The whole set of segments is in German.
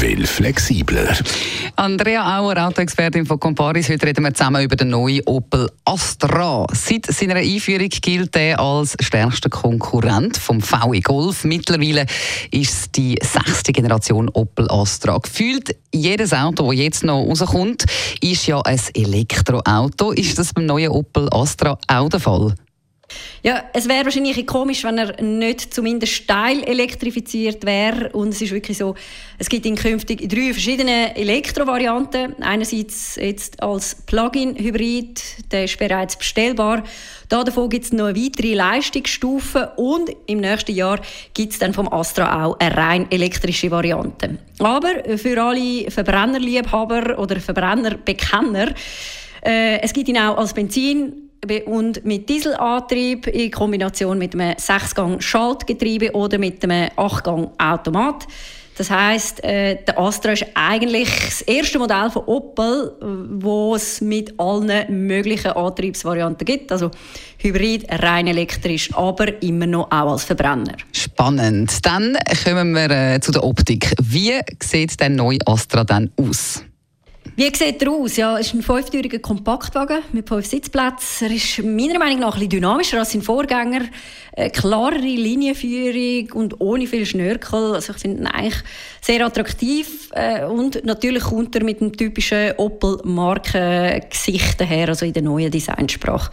Will flexibler. Andrea Auer, Autoexpertin von Comparis. Heute reden wir zusammen über den neuen Opel Astra. Seit seiner Einführung gilt er als stärkster Konkurrent vom VW Golf. Mittlerweile ist es die sechste Generation Opel Astra. Gefühlt jedes Auto, das jetzt noch rauskommt, ist ja ein Elektroauto. Ist das beim neuen Opel Astra auch der Fall? Ja, es wäre wahrscheinlich komisch, wenn er nicht zumindest teil elektrifiziert wäre. Und es ist wirklich so, es gibt in künftig drei verschiedene Elektrovarianten. Einerseits jetzt als Plug-in-Hybrid, der ist bereits bestellbar. Da davon gibt es noch weitere Leistungsstufe und im nächsten Jahr gibt es dann vom Astra auch eine rein elektrische Variante. Aber für alle Verbrennerliebhaber oder Verbrennerbekenner, äh, es gibt ihn auch als Benzin und mit Dieselantrieb in Kombination mit einem 6-Gang-Schaltgetriebe oder mit einem 8-Gang-Automat. Das heißt, äh, der Astra ist eigentlich das erste Modell von Opel, wo es mit allen möglichen Antriebsvarianten gibt. Also Hybrid, rein elektrisch, aber immer noch auch als Verbrenner. Spannend. Dann kommen wir äh, zu der Optik. Wie sieht der neue Astra dann aus? Wie sieht er aus? Ja, es ist ein fünftüriger Kompaktwagen mit fünf Sitzplätzen. Er ist meiner Meinung nach ein dynamischer als sein Vorgänger. Eine klarere Linienführung und ohne viel Schnörkel. Also ich finde ihn eigentlich sehr attraktiv. Äh, und natürlich kommt er mit dem typischen Opel-Marken-Gesicht her, also in der neuen Designsprache.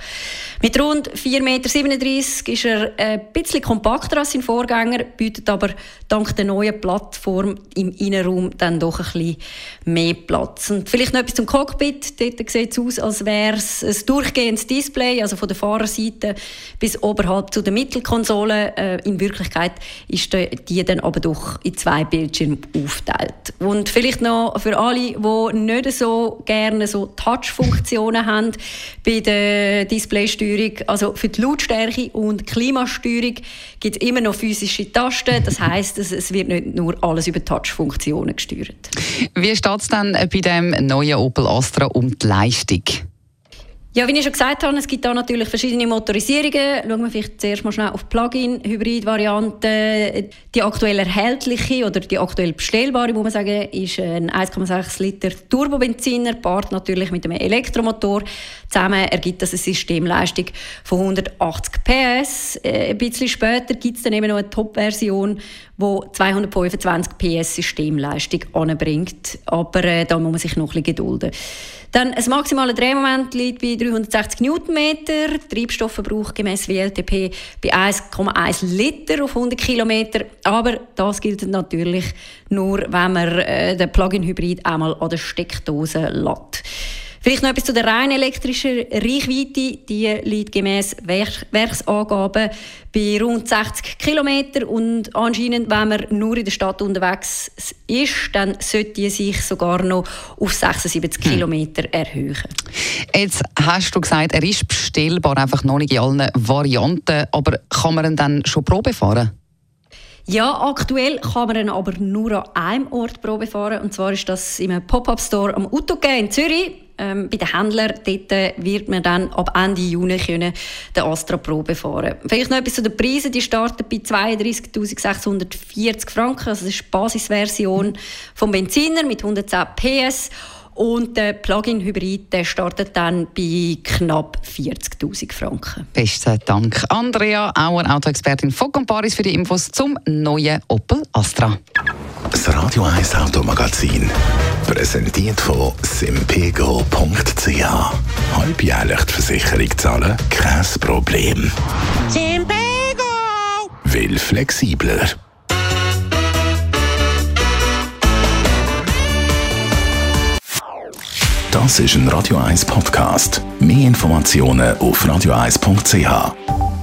Mit rund 4,37 Meter ist er ein bisschen kompakter als sein Vorgänger, bietet aber dank der neuen Plattform im Innenraum dann doch ein bisschen mehr Platz. Und vielleicht noch etwas zum Cockpit. Dort sieht es aus, als wäre es ein durchgehendes Display, also von der Fahrerseite bis oberhalb zu der Mittelkonsole. Äh, in Wirklichkeit ist die dann aber doch in zwei Bildschirme aufteilt. Und vielleicht noch für alle, die nicht so gerne so Touch-Funktionen haben bei der Displaysteuerung, also für die Lautstärke und Klimasteuerung gibt es immer noch physische Tasten. Das heißt, es wird nicht nur alles über Touch-Funktionen gesteuert. Wie steht es dann bei dem neuen Opel Astra um die Leistung? Ja, wie ich schon gesagt habe, es gibt da natürlich verschiedene Motorisierungen. Schauen wir vielleicht zuerst mal schnell auf die Plug-in-Hybrid-Variante. Die aktuell erhältliche oder die aktuell bestellbare, muss man sagen, ist ein 1,6 Liter Turbobenziner, paart natürlich mit einem Elektromotor. Zusammen ergibt das eine Systemleistung von 180 PS. Äh, ein bisschen später gibt es dann eben noch eine Top-Version, die 225 PS Systemleistung anbringt. Aber äh, da muss man sich noch ein bisschen gedulden. Dann ein maximaler Drehmoment liegt bei 360 Newtonmeter, Treibstoffverbrauch gemäß WLTP bei 1,1 Liter auf 100 Kilometer. Aber das gilt natürlich nur, wenn man äh, den Plug-in-Hybrid einmal an der Steckdose lädt. Vielleicht noch etwas zu der rein elektrischen Reichweite. Die liegt gemäß Werksangaben bei rund 60 km. Und anscheinend, wenn man nur in der Stadt unterwegs ist, dann sollte die sich sogar noch auf 76 hm. km erhöhen. Jetzt hast du gesagt, er ist bestellbar, einfach noch nicht in allen Varianten. Aber kann man ihn dann schon Probe fahren? Ja, aktuell kann man ihn aber nur an einem Ort Probe fahren. Und zwar ist das im Pop-Up-Store am Autogame in Zürich. Ähm, bei den Händlern dort wird man dann ab Ende Juni können den Astra Probe fahren. Vielleicht noch etwas zu den Preisen. Die starten bei 32.640 Franken. Also das ist die Basisversion vom Benziner mit 110 PS. Und der Plug-in-Hybrid startet dann bei knapp 40.000 Franken. Besten Dank. Andrea Auer, Autoexpertin von Comparis für die Infos zum neuen Opel Astra. Das Radio 1 Automagazin. Präsentiert von simpego.ch. Halbjährlich die Versicherung zahlen? Kein Problem. Simpego! Will flexibler. Das ist ein Radio 1 Podcast. Mehr Informationen auf radio1.ch.